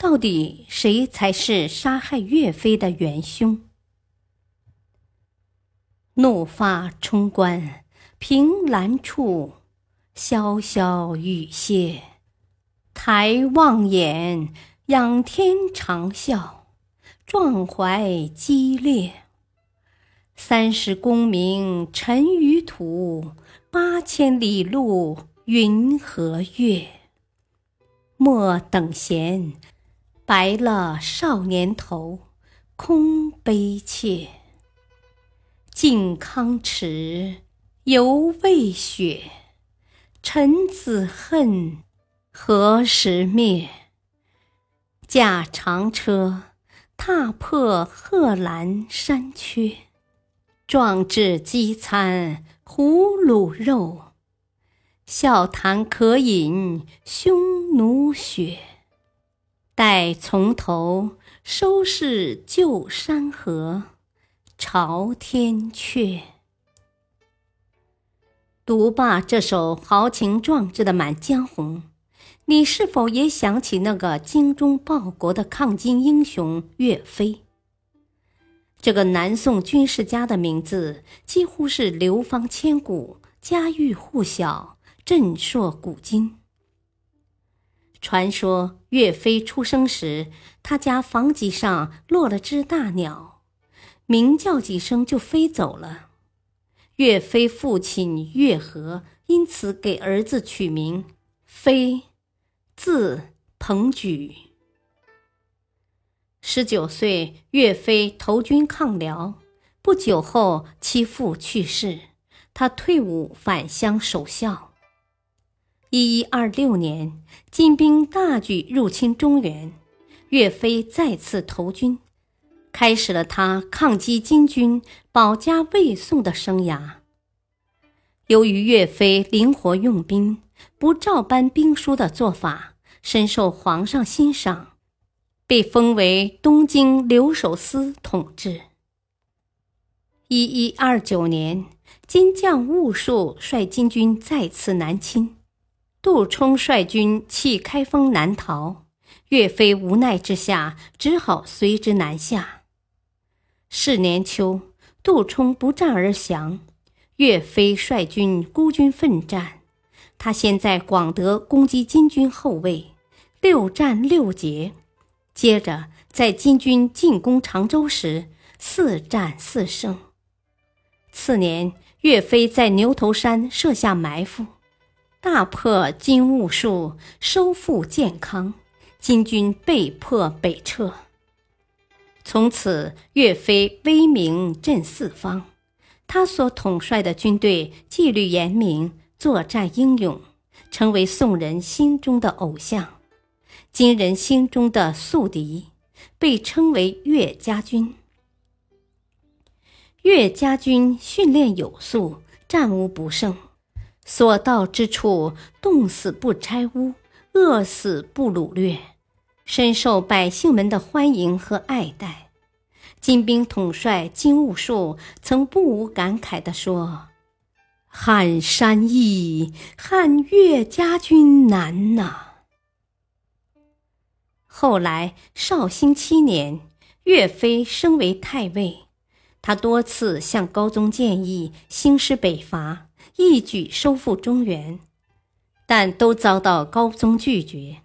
到底谁才是杀害岳飞的元凶？怒发冲冠，凭栏处，潇潇雨歇。抬望眼，仰天长啸，壮怀激烈。三十功名尘与土，八千里路云和月。莫等闲。白了少年头，空悲切。靖康耻，犹未雪。臣子恨，何时灭？驾长车，踏破贺兰山缺。壮志饥餐胡虏肉，笑谈渴饮匈奴血。待从头收拾旧山河，朝天阙。读罢这首豪情壮志的《满江红》，你是否也想起那个精忠报国的抗金英雄岳飞？这个南宋军事家的名字几乎是流芳千古，家喻户晓，震烁古今。传说岳飞出生时，他家房脊上落了只大鸟，鸣叫几声就飞走了。岳飞父亲岳和因此给儿子取名飞，字鹏举。十九岁，岳飞投军抗辽，不久后其父去世，他退伍返乡守孝。一一二六年，金兵大举入侵中原，岳飞再次投军，开始了他抗击金军、保家卫宋的生涯。由于岳飞灵活用兵、不照搬兵书的做法，深受皇上欣赏，被封为东京留守司统治。一一二九年，金将兀术率金军再次南侵。杜充率军弃开封南逃，岳飞无奈之下只好随之南下。是年秋，杜充不战而降，岳飞率军孤军奋战。他先在广德攻击金军后卫，六战六捷；接着在金军进攻常州时，四战四胜。次年，岳飞在牛头山设下埋伏。大破金兀术，收复建康，金军被迫北撤。从此，岳飞威名震四方。他所统帅的军队纪律严明，作战英勇，成为宋人心中的偶像，金人心中的宿敌，被称为岳家军。岳家军训练有素，战无不胜。所到之处，冻死不拆屋，饿死不掳掠，深受百姓们的欢迎和爱戴。金兵统帅金兀术曾不无感慨地说：“撼山易，撼岳家军难呐。”后来绍兴七年，岳飞升为太尉，他多次向高宗建议兴师北伐。一举收复中原，但都遭到高宗拒绝。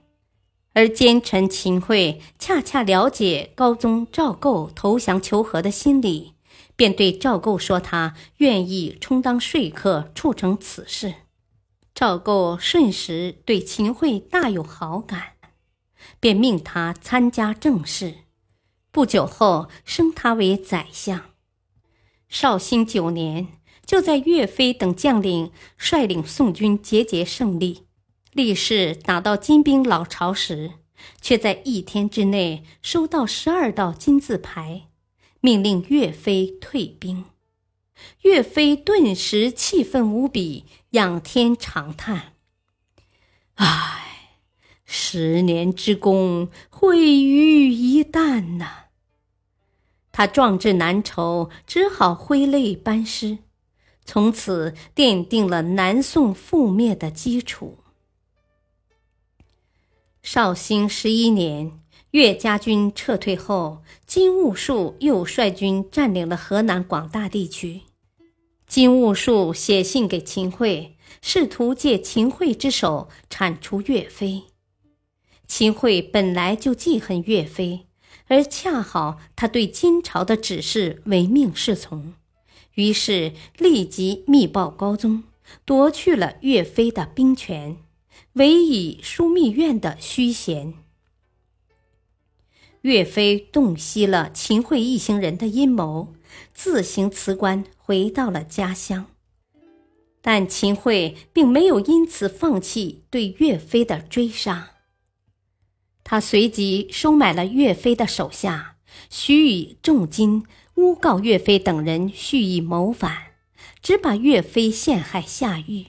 而奸臣秦桧恰恰了解高宗赵构投降求和的心理，便对赵构说：“他愿意充当说客，促成此事。”赵构瞬时对秦桧大有好感，便命他参加政事。不久后，升他为宰相。绍兴九年。就在岳飞等将领率领宋军节节胜利，力士打到金兵老巢时，却在一天之内收到十二道金字牌，命令岳飞退兵。岳飞顿时气愤无比，仰天长叹：“唉，十年之功毁于一旦呐！”他壮志难酬，只好挥泪班师，从此奠定了南宋覆灭的基础。绍兴十一年，岳家军撤退后，金兀术又率军占领了河南广大地区。金兀术写信给秦桧，试图借秦桧之手铲除岳飞。秦桧本来就记恨岳飞，而恰好他对金朝的指示唯命是从，于是立即密报高宗，夺去了岳飞的兵权。委以枢密院的虚衔。岳飞洞悉了秦桧一行人的阴谋，自行辞官，回到了家乡。但秦桧并没有因此放弃对岳飞的追杀。他随即收买了岳飞的手下，许以重金，诬告岳飞等人蓄意谋反，只把岳飞陷害下狱。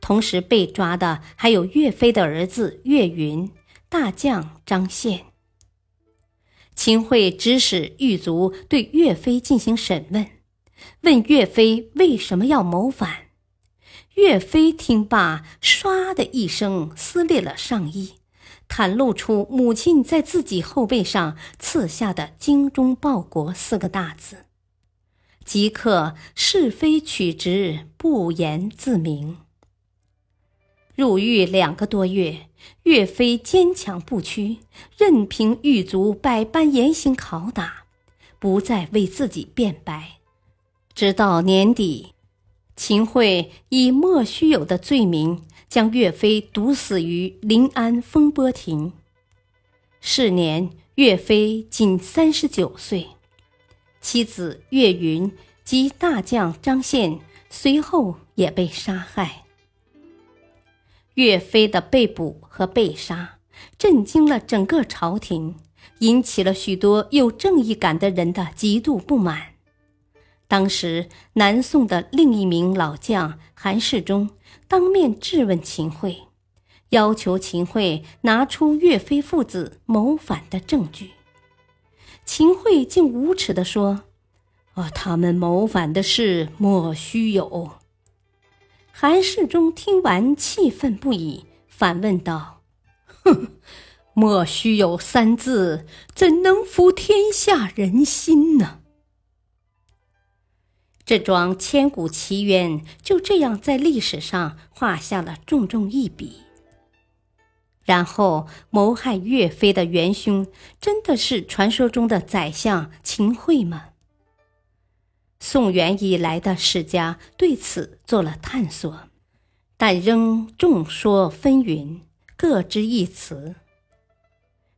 同时被抓的还有岳飞的儿子岳云、大将张宪。秦桧指使狱卒对岳飞进行审问，问岳飞为什么要谋反。岳飞听罢，唰的一声撕裂了上衣，袒露出母亲在自己后背上刺下的“精忠报国”四个大字，即刻是非曲直，不言自明。入狱两个多月，岳飞坚强不屈，任凭狱卒百般严刑拷打，不再为自己辩白。直到年底，秦桧以莫须有的罪名将岳飞毒死于临安风波亭。是年，岳飞仅三十九岁，妻子岳云及大将张宪随后也被杀害。岳飞的被捕和被杀，震惊了整个朝廷，引起了许多有正义感的人的极度不满。当时，南宋的另一名老将韩世忠当面质问秦桧，要求秦桧拿出岳飞父子谋反的证据。秦桧竟无耻地说：“啊，他们谋反的事莫须有。”韩世忠听完，气愤不已，反问道：“哼，莫须有三字，怎能服天下人心呢？”这桩千古奇冤就这样在历史上画下了重重一笔。然后，谋害岳飞的元凶，真的是传说中的宰相秦桧吗？宋元以来的史家对此做了探索，但仍众说纷纭，各执一词。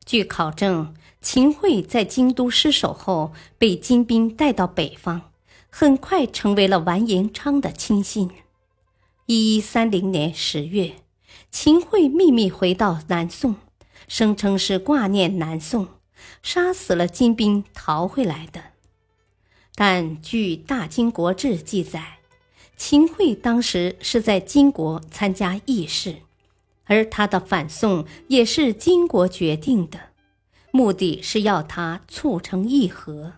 据考证，秦桧在京都失守后，被金兵带到北方，很快成为了完颜昌的亲信。一一三零年十月，秦桧秘密回到南宋，声称是挂念南宋，杀死了金兵逃回来的。但据《大金国志》记载，秦桧当时是在金国参加议事，而他的反宋也是金国决定的，目的是要他促成议和。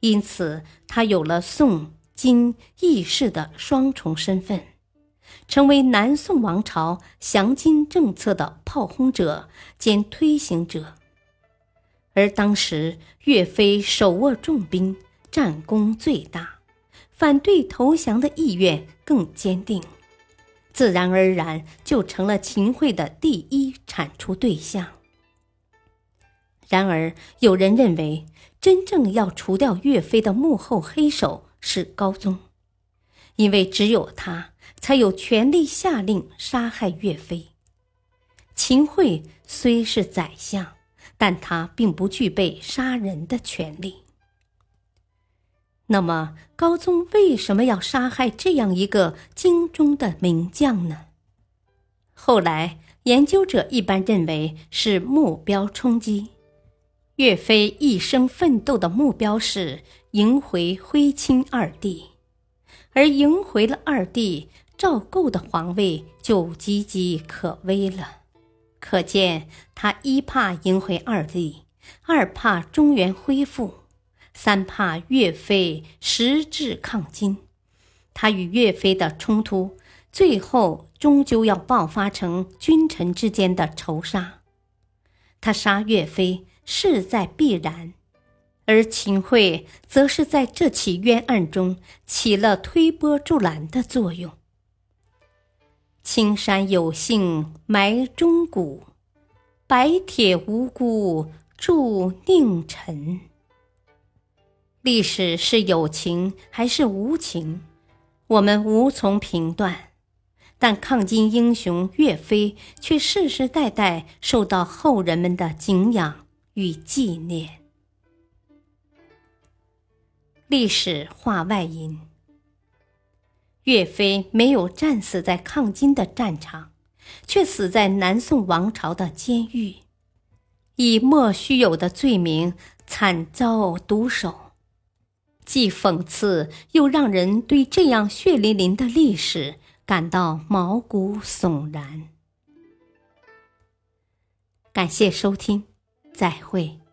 因此，他有了宋金议事的双重身份，成为南宋王朝降金政策的炮轰者兼推行者。而当时岳飞手握重兵，战功最大，反对投降的意愿更坚定，自然而然就成了秦桧的第一铲除对象。然而，有人认为，真正要除掉岳飞的幕后黑手是高宗，因为只有他才有权力下令杀害岳飞。秦桧虽是宰相。但他并不具备杀人的权利。那么，高宗为什么要杀害这样一个京中的名将呢？后来研究者一般认为是目标冲击。岳飞一生奋斗的目标是迎回徽钦二帝，而迎回了二帝，赵构的皇位就岌岌可危了。可见他一怕迎回二帝，二怕中原恢复，三怕岳飞实质抗金。他与岳飞的冲突，最后终究要爆发成君臣之间的仇杀。他杀岳飞。势在必然，而秦桧则是在这起冤案中起了推波助澜的作用。青山有幸埋忠骨，白铁无辜铸佞臣。历史是有情还是无情，我们无从评断。但抗金英雄岳飞却世世代代受到后人们的敬仰。与纪念。历史话外音：岳飞没有战死在抗金的战场，却死在南宋王朝的监狱，以莫须有的罪名惨遭毒手，既讽刺又让人对这样血淋淋的历史感到毛骨悚然。感谢收听。再会。